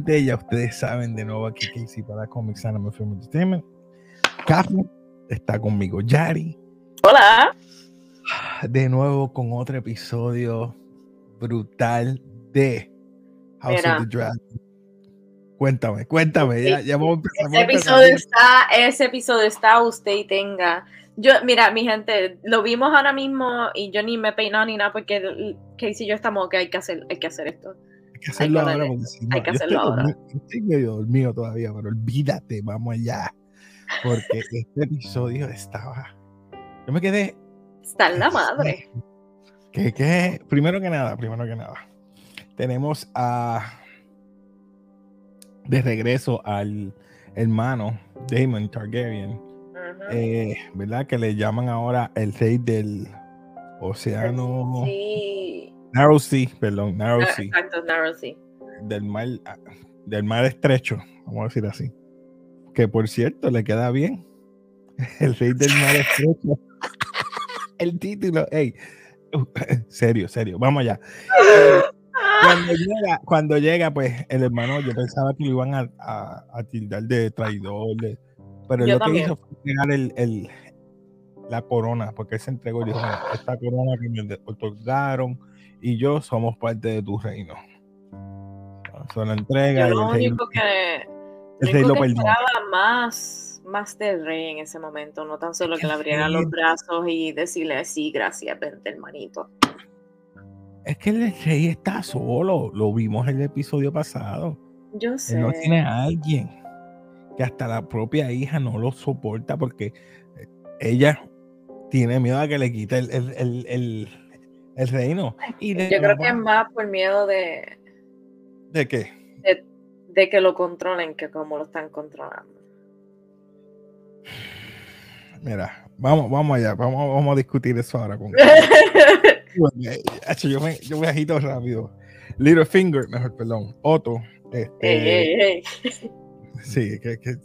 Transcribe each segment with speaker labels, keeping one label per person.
Speaker 1: gente, ya ustedes saben de nuevo aquí Casey para Comics Anime Film Entertainment. Carlos está conmigo, Yari.
Speaker 2: Hola.
Speaker 1: De nuevo con otro episodio brutal de House of the Dragon. Cuéntame, cuéntame, ya, ya vamos
Speaker 2: a ese episodio está, ese episodio está, usted y tenga. Yo, mira, mi gente, lo vimos ahora mismo y yo ni me peinado ni nada porque Casey y yo estamos que hay que hacer, hay que hacer esto
Speaker 1: que hacerlo ahora. hay que hacerlo ahora. estoy medio dormido todavía, pero olvídate, vamos allá. Porque este episodio estaba. Yo me quedé.
Speaker 2: Está en la madre.
Speaker 1: Que, que, primero que nada, primero que nada, tenemos a. De regreso al hermano Damon Targaryen, eh, ¿verdad? Que le llaman ahora el rey del océano.
Speaker 2: Sí.
Speaker 1: Narrow Sea, perdón, Narrow ah, Sea.
Speaker 2: Exacto, Narrow Sea.
Speaker 1: Del mar, ah, del mar estrecho, vamos a decir así. Que por cierto, le queda bien. El rey del mar estrecho. El título, hey, serio, serio, vamos allá. Cuando llega, cuando llega, pues el hermano, yo pensaba que lo iban a, a, tildar de traidor, pero lo que hizo fue entregar el, el, la corona, porque él se entregó y dijo, esta corona que me otorgaron y yo somos parte de tu reino. Son la entrega.
Speaker 2: Yo lo único que, el lo esperaba más, más del rey en ese momento, no tan solo que le abriera los brazos y decirle sí, gracias, vente hermanito.
Speaker 1: Es que el rey está solo, lo vimos en el episodio pasado.
Speaker 2: Yo sé.
Speaker 1: no tiene a alguien que hasta la propia hija no lo soporta porque ella tiene miedo a que le quite el el reino.
Speaker 2: Y Yo creo que es más por miedo de.
Speaker 1: ¿De qué?
Speaker 2: De, que lo controlen que como lo están controlando.
Speaker 1: Mira, vamos, vamos allá, vamos, vamos a discutir eso ahora con. yo, me, yo me agito rápido. Littlefinger, mejor, perdón. Otto. Este, Sí, que, que,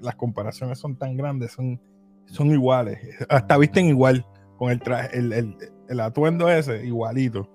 Speaker 1: las comparaciones son tan grandes, son, son iguales. Hasta visten igual con el traje, el, el, el atuendo ese, igualito.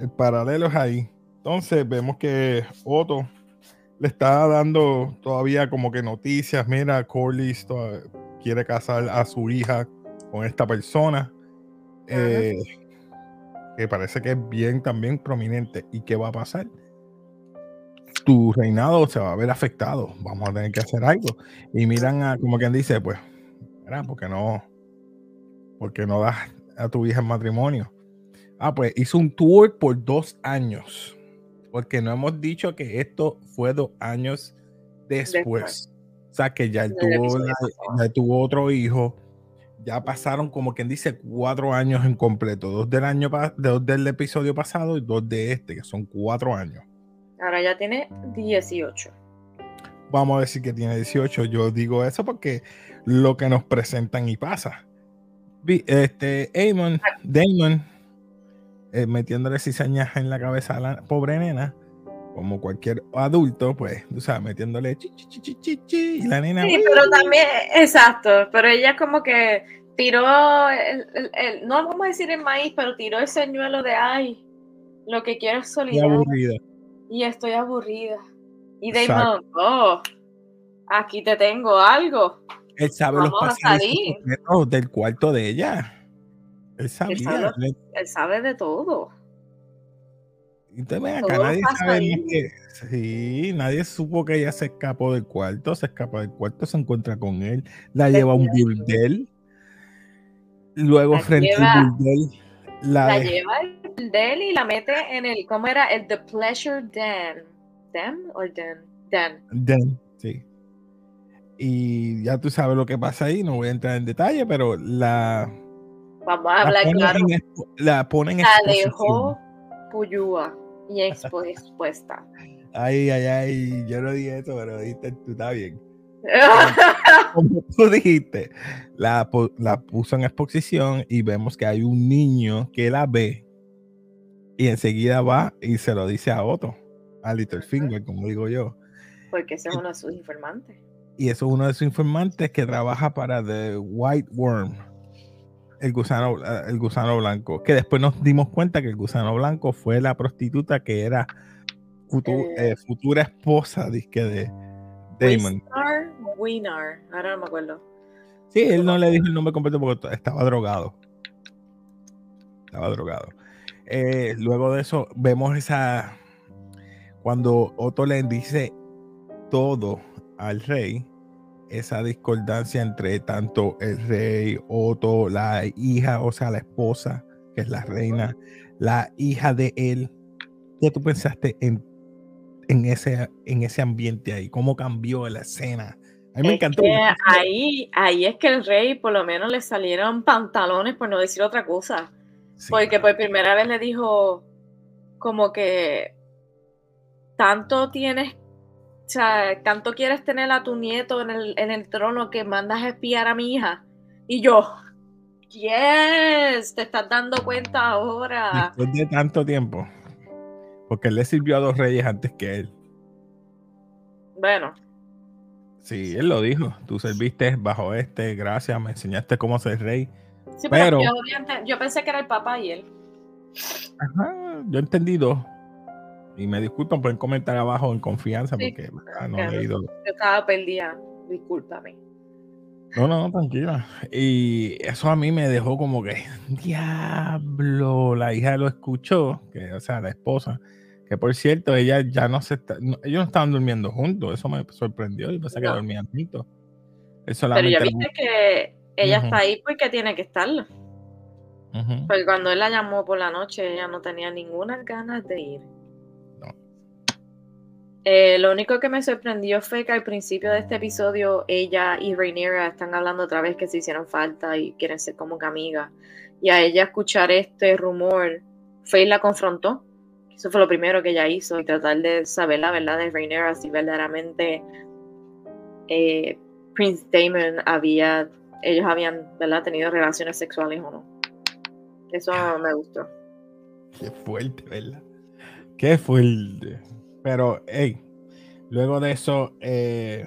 Speaker 1: El paralelo es ahí. Entonces vemos que Otto le está dando todavía como que noticias. Mira, Corlys quiere casar a su hija con esta persona. Eh, que parece que es bien también prominente. ¿Y qué va a pasar? Tu reinado se va a ver afectado. Vamos a tener que hacer algo. Y miran a, como quien dice, pues, porque no, porque no das a tu hija en matrimonio. Ah, pues hizo un tour por dos años. Porque no hemos dicho que esto fue dos años después. O sea, que ya, tuvo, ya tuvo otro hijo. Ya pasaron, como quien dice, cuatro años en completo. Dos del año dos del episodio pasado y dos de este, que son cuatro años.
Speaker 2: Ahora ya tiene 18.
Speaker 1: Vamos a decir que tiene 18. Yo digo eso porque lo que nos presentan y pasa este, Amon, Damon, eh, metiéndole cizañas en la cabeza a la pobre nena, como cualquier adulto, pues, tú sabes, metiéndole chi, chi, chi, y la nena.
Speaker 2: Sí, pero también, exacto, pero ella como que tiró, el, el, no vamos a decir el maíz, pero tiró el señuelo de ay, lo que quiero es solidaridad. Y estoy aburrida. Y Damon, oh, aquí te tengo algo.
Speaker 1: Él sabe los pasos del cuarto de ella. Él sabía.
Speaker 2: Él sabe, de todo.
Speaker 1: Entonces, acá nadie sabe que. Sí, nadie supo que ella se escapó del cuarto. Se escapa del cuarto, se encuentra con él, la lleva a un burdel. Luego, frente al burdel,
Speaker 2: la, lleva al burdel y la mete en el. ¿Cómo era? El The Pleasure Den. ¿Den o Den? Den.
Speaker 1: Den, sí y ya tú sabes lo que pasa ahí, no voy a entrar en detalle, pero la...
Speaker 2: Vamos a hablar claro.
Speaker 1: la ponen
Speaker 2: La dejó Puyúa y expuesta.
Speaker 1: Ay, ay, ay, yo no dije eso, pero dijiste, tú estás bien. como tú dijiste, la, la puso en exposición y vemos que hay un niño que la ve y enseguida va y se lo dice a Otto, a Littlefinger, como digo yo.
Speaker 2: Porque ese es uno de sus informantes.
Speaker 1: Y eso es uno de sus informantes que trabaja para The White Worm, el gusano, el gusano blanco. Que después nos dimos cuenta que el gusano blanco fue la prostituta que era eh. Eh, futura esposa de Damon.
Speaker 2: Winar, ahora no me acuerdo.
Speaker 1: Sí, él no le dijo el nombre completo porque estaba drogado. Estaba drogado. Eh, luego de eso, vemos esa. Cuando Otto le dice todo al rey, esa discordancia entre tanto el rey, Otto, la hija, o sea, la esposa, que es la reina, la hija de él. ¿Qué tú pensaste en, en, ese, en ese ambiente ahí? ¿Cómo cambió la escena?
Speaker 2: A mí me encantó. ahí, ahí es que el rey por lo menos le salieron pantalones, por no decir otra cosa. porque por primera vez le dijo como que tanto tienes, sea, tanto quieres tener a tu nieto en el, en el trono que mandas a espiar a mi hija. Y yo, yes, te estás dando cuenta ahora.
Speaker 1: Después de tanto tiempo. Porque él le sirvió a dos reyes antes que él.
Speaker 2: Bueno,
Speaker 1: Sí, él lo dijo. Tú serviste bajo este, gracias, me enseñaste cómo ser rey.
Speaker 2: Sí, pero, yo, pensé que era el papá y él.
Speaker 1: Ajá, yo entendí dos. Y me disculpan, pueden comentar abajo en confianza porque no he leído.
Speaker 2: Yo estaba perdida, discúlpame.
Speaker 1: No, no, tranquila. Y eso a mí me dejó como que, diablo, la hija lo escuchó, que, o sea, la esposa que por cierto, ella ya no se está, ellos no estaban durmiendo juntos, eso me sorprendió, y pensé que dormían juntos.
Speaker 2: Pero ya viste que ella está ahí porque tiene que estarlo. Porque cuando él la llamó por la noche, ella no tenía ninguna ganas de ir. Eh, lo único que me sorprendió fue que al principio de este episodio ella y Rhaenyra están hablando otra vez que se hicieron falta y quieren ser como amigas. Y a ella escuchar este rumor, Faye la confrontó eso fue lo primero que ella hizo y tratar de saber la verdad de Rhaenyra si verdaderamente eh, Prince Damon había, ellos habían tenido relaciones sexuales o no. Eso me gustó.
Speaker 1: Qué fuerte, ¿verdad? Qué fuerte. Pero, hey, luego de eso, eh,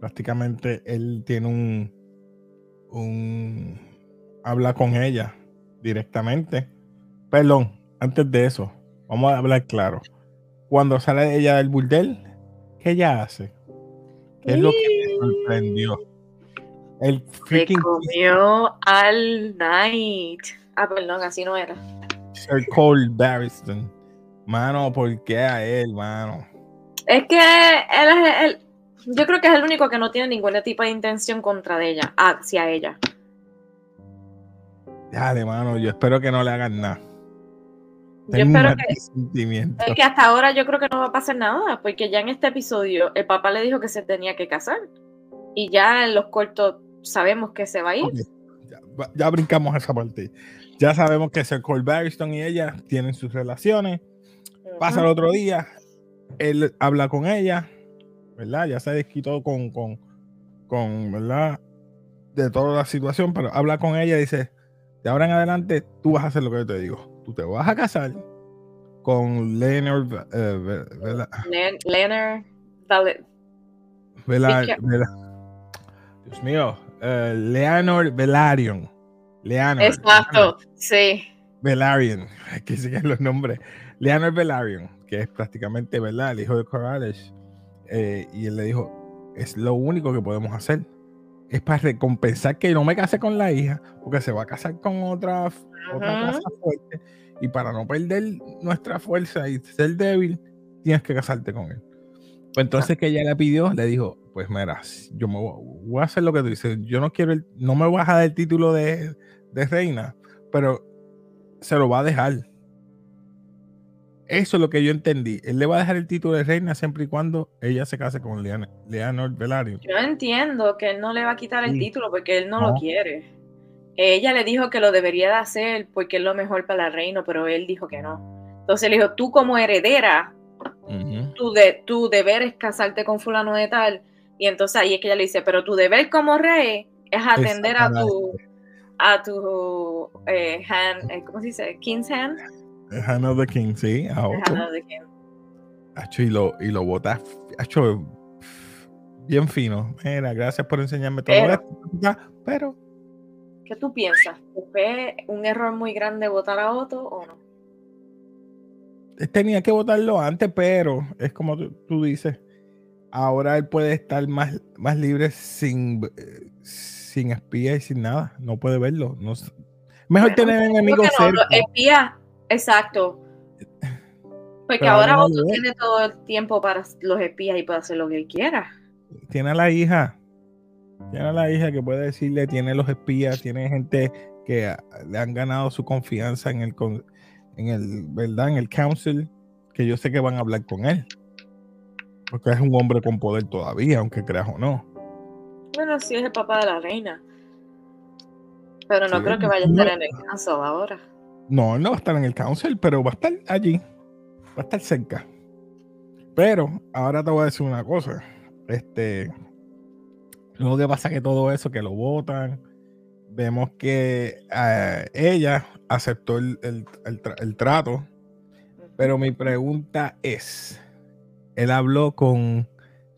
Speaker 1: prácticamente él tiene un, un, habla con ella directamente. Perdón, antes de eso, vamos a hablar claro. Cuando sale ella del burdel, ¿qué ella hace? ¿Qué es lo que me sorprendió?
Speaker 2: El freaking. Se comió al night. Ah, perdón, así no era.
Speaker 1: Sir Cole Barriston. Mano, ¿por qué a él, mano?
Speaker 2: Es que él es el. Yo creo que es el único que no tiene ningún tipo de intención contra ella, hacia ella.
Speaker 1: Dale, mano, yo espero que no le hagan nada.
Speaker 2: Yo espero que, que hasta ahora yo creo que no va a pasar nada, porque ya en este episodio el papá le dijo que se tenía que casar y ya en los cortos sabemos que se va a ir.
Speaker 1: Ya, brincamos esa parte. Ya sabemos que Sir Cole Barriston y ella tienen sus relaciones. Pasa el otro día, él habla con ella, ¿verdad? Ya se desquitó con, con, con, ¿verdad? De toda la situación, pero habla con ella y dice, de ahora en adelante tú vas a hacer lo que yo te digo. Tú te vas a casar con Leonard eh,
Speaker 2: Leonard
Speaker 1: Dios mío uh, Leonard Velaryon.
Speaker 2: Leonard exacto sí.
Speaker 1: Velaryon que siguen los nombres Leonard Velaryon que es prácticamente verdad el hijo de Corrales eh, y él le dijo es lo único que podemos hacer es para recompensar que no me case con la hija, porque se va a casar con otra, otra casa fuerte. Y para no perder nuestra fuerza y ser débil, tienes que casarte con él. Pues entonces que ella le pidió, le dijo, pues mira, yo me voy, a hacer lo que tú dices. Yo no quiero, el, no me voy a dejar el título de, de reina, pero se lo va a dejar. Eso es lo que yo entendí. Él le va a dejar el título de reina siempre y cuando ella se case con Leonor Velaryon.
Speaker 2: Yo entiendo que él no le va a quitar el título porque él no, lo quiere. Ella le dijo que lo debería de hacer porque es lo mejor para el reino, pero él dijo que no. Entonces le dijo, tú como heredera, tu, de, tu deber es casarte con fulano de tal, Y entonces ahí es que ella le dice, pero tu deber como rey es atender a tu, a tu eh, hand, eh, ¿cómo se dice? King's hand.
Speaker 1: Hand of the King, sí. Hand of the King. y lo, y lo botas, hecho bien fino. Mira, gracias por enseñarme todo esto. Pero.
Speaker 2: ¿Qué tú piensas? ¿Fue un error muy grande votar a Otto o no?
Speaker 1: Tenía que votarlo antes, pero es como tú, dices. Ahora él puede estar más, más libre sin, sin espía y sin nada. No puede verlo. No, mejor tener enemigos
Speaker 2: cerca. espía, exacto. Porque ahora Otto tiene todo el tiempo para los espías y puede hacer lo que él quiera
Speaker 1: tiene a la hija, tiene a la hija que puede decirle, tiene los espías, tiene gente que le han ganado su confianza en el, en el, ¿verdad? En el council, que yo sé que van a hablar con él. Porque es un hombre con poder todavía, aunque creas o no.
Speaker 2: Bueno, sí es el papá de la reina. Pero no creo que vaya a estar en el council ahora.
Speaker 1: No, no va a estar en el council, pero va a estar allí. Va a estar cerca. Pero ahora te voy a decir una cosa. Este, luego que pasa que todo eso, que lo votan, vemos que eh, ella aceptó el, trato, pero mi pregunta es, él habló con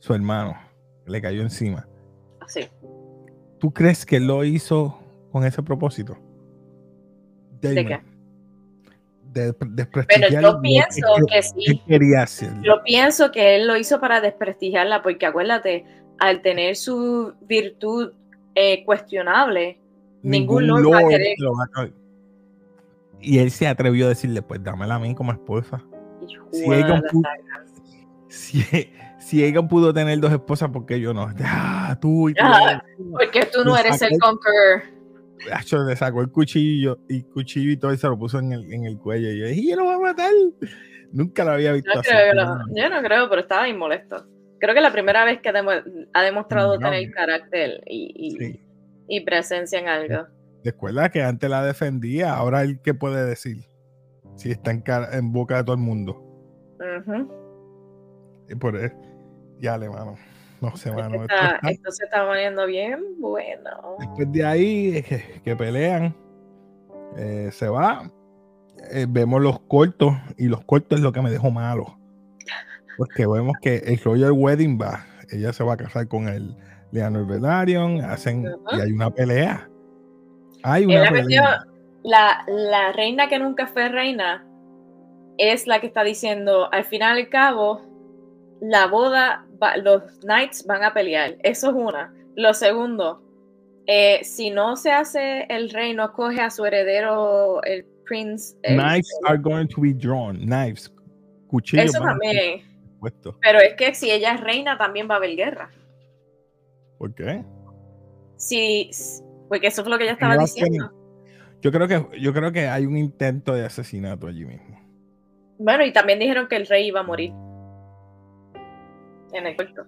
Speaker 1: su hermano, le cayó encima.
Speaker 2: Sí.
Speaker 1: ¿Tú crees que lo hizo con ese propósito?
Speaker 2: ¿De qué?
Speaker 1: De, desprestigiar
Speaker 2: Pero yo pienso que, sí.
Speaker 1: quería.
Speaker 2: Yo pienso que él lo hizo para desprestigiarla, porque acuérdate, al tener su virtud eh, cuestionable, ningún, lord, va a querer.
Speaker 1: Y él se atrevió a decirle, pues dámela a mí como esposa. Si Egan, pudo, si, pudo tener dos esposas, porque yo no? Ah, tú y tú.
Speaker 2: porque tú no eres el conqueror
Speaker 1: le sacó el cuchillo y cuchillo y todo y se lo puso en el, en el cuello. Y yo dije, yo lo voy a matar. Nunca lo había visto así.
Speaker 2: yo no creo, pero estaba bien molesto. Creo que la primera vez que ha demostrado tener carácter y, y, presencia en algo.
Speaker 1: Recuerda que antes la defendía, ahora él qué puede decir si está en, en boca de todo el mundo. Y por eso, ya le mano. No sé, mano.
Speaker 2: Esto, se está poniendo bien bueno.
Speaker 1: Después de ahí, que, pelean, eh, se va. Eh, vemos los cortos, y los cortos es lo que me dejó malo. Porque vemos que el Royal Wedding va, ella se va a casar con el Leonard Velaryon, hacen, y hay una pelea. Hay una pelea.
Speaker 2: la, la reina que nunca fue reina es la que está diciendo, al final y al cabo, la boda, los knights van a pelear. Eso es una. Lo segundo, eh, si no se hace el rey, no coge a su heredero, el prince.
Speaker 1: Knives are going to be drawn. Knives. Cuchillos.
Speaker 2: Eso también. Pero es que si ella es reina, también va a haber guerra.
Speaker 1: ¿Por qué?
Speaker 2: Sí, porque eso es lo que ella estaba diciendo.
Speaker 1: Yo creo que yo creo que hay un intento de asesinato allí mismo.
Speaker 2: Bueno, y también dijeron que el rey iba a morir en el cuento.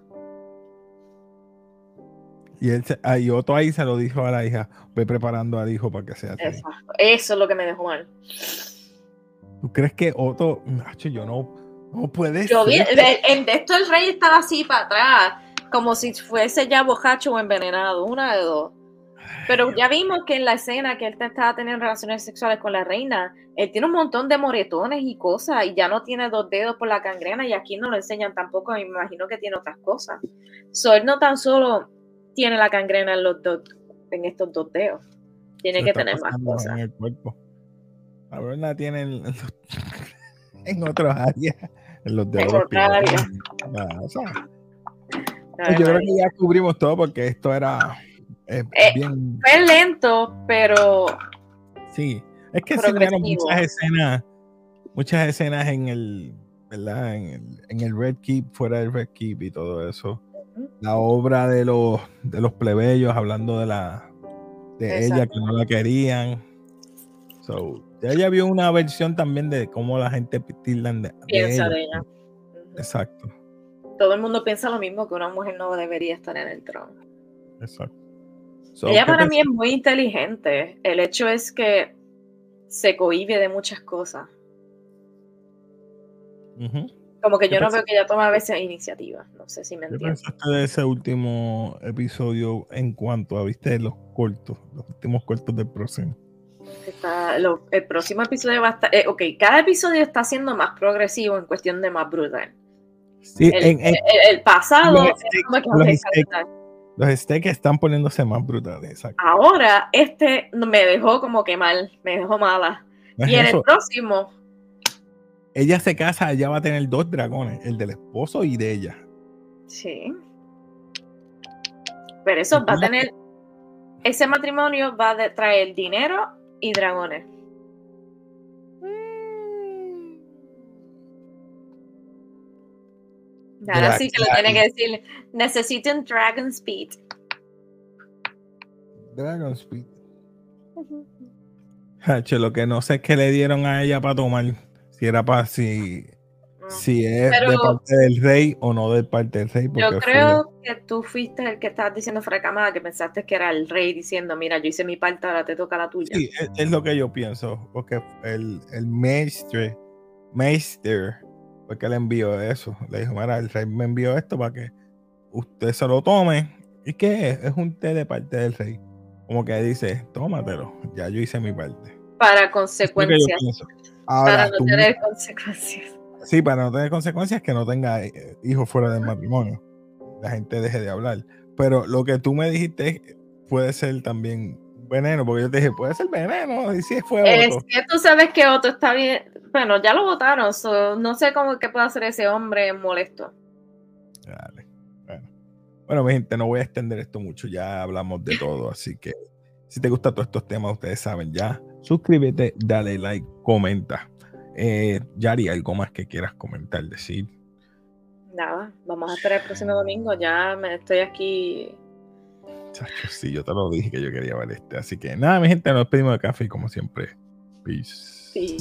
Speaker 1: Y, él ah, y Otto ahí se lo dijo a la hija, voy preparando al hijo para que sea
Speaker 2: Exacto. Eso es lo que me dejó mal.
Speaker 1: ¿Tú crees que Otto, macho, yo no, no puede
Speaker 2: yo Vi, en esto el rey estaba así para atrás, como si fuese ya bojacho o envenenado, una de dos. Pero ya vimos que en la escena que él estaba teniendo relaciones sexuales con la reina, él tiene un montón de moretones y cosas y ya no tiene dos dedos por la cangrena y aquí no lo enseñan tampoco, me imagino que tiene otras cosas. So, él no tan solo tiene la cangrena en, los dos, en estos dos dedos, tiene que tener más cosas. En el cuerpo.
Speaker 1: La verdad tiene en, en otras áreas, en los dedos. yo creo que ya cubrimos todo porque esto era
Speaker 2: eh, fue lento, pero.
Speaker 1: Sí, es que enseñaron muchas escenas, muchas escenas en el, ¿verdad? En el, en el Red Keep, fuera del Red Keep y todo eso. La obra de los, de los plebeyos hablando de la de ella que no la querían. So, ella vio una versión también de cómo la gente
Speaker 2: piensa de ella.
Speaker 1: Exacto.
Speaker 2: Todo el mundo piensa lo mismo que una mujer no debería estar en el trono.
Speaker 1: Exacto.
Speaker 2: Ella para mí es muy inteligente. El hecho es que se cohibe de muchas cosas. Como que yo no veo que ella tome a veces iniciativa. No sé si me entiendes.
Speaker 1: ¿Qué pensaste de ese último episodio en cuanto a, viste, los cortos, los últimos cortos del próximo?
Speaker 2: el próximo episodio va a estar. Eh, ok, cada episodio está siendo más progresivo en cuestión de más brutal.
Speaker 1: Sí,
Speaker 2: el, el, pasado
Speaker 1: los, steaks están poniéndose más brutales.
Speaker 2: Ahora, este me dejó como que mal, me dejó mala. y en el próximo.
Speaker 1: Ella se casa, ella va a tener dos dragones, el del esposo y de ella.
Speaker 2: Sí. Pero eso va a tener. Ese matrimonio va a traer dinero y dragones. Ahora sí que lo tiene que decir. Necesito un Dragon Speed.
Speaker 1: Dragon Speed. Lo que no sé es qué le dieron a ella para tomar. Si era para si, ah. si es de parte del rey o no de parte del rey.
Speaker 2: Yo creo que tú fuiste el que estabas diciendo fracamada, que pensaste que era el rey diciendo, mira, yo hice mi parte, ahora te toca la tuya.
Speaker 1: Sí, es, lo que yo pienso. Porque el, el maestre, maester porque le envió eso. Le dijo, mira, el rey me envió esto para que usted se lo tome. ¿Y qué es? Es un té de parte del rey. Como que dice, tómatelo, ya yo hice mi parte.
Speaker 2: Para consecuencias. para no tener consecuencias.
Speaker 1: Sí, para no tener consecuencias que no tenga eh, hijos fuera del matrimonio. La gente deje de hablar. Pero lo que tú me dijiste puede ser también veneno, porque yo te dije, puede ser veneno, y si fue
Speaker 2: Otto. Es que tú sabes que Otto está bien, bueno, ya lo votaron, no sé cómo que puede hacer ese hombre molesto.
Speaker 1: Bueno. bueno, mi gente, no voy a extender esto mucho, ya hablamos de todo, así que si te gustan todos estos temas, ustedes saben ya, suscríbete, dale like, comenta. Eh, Yari, ¿algo más que quieras comentar, decir?
Speaker 2: Nada, vamos a esperar el próximo domingo, ya me estoy aquí
Speaker 1: sí, yo te lo dije que yo quería ver este. Así que nada, mi gente, nos despedimos de café y como siempre. Peace. Sí.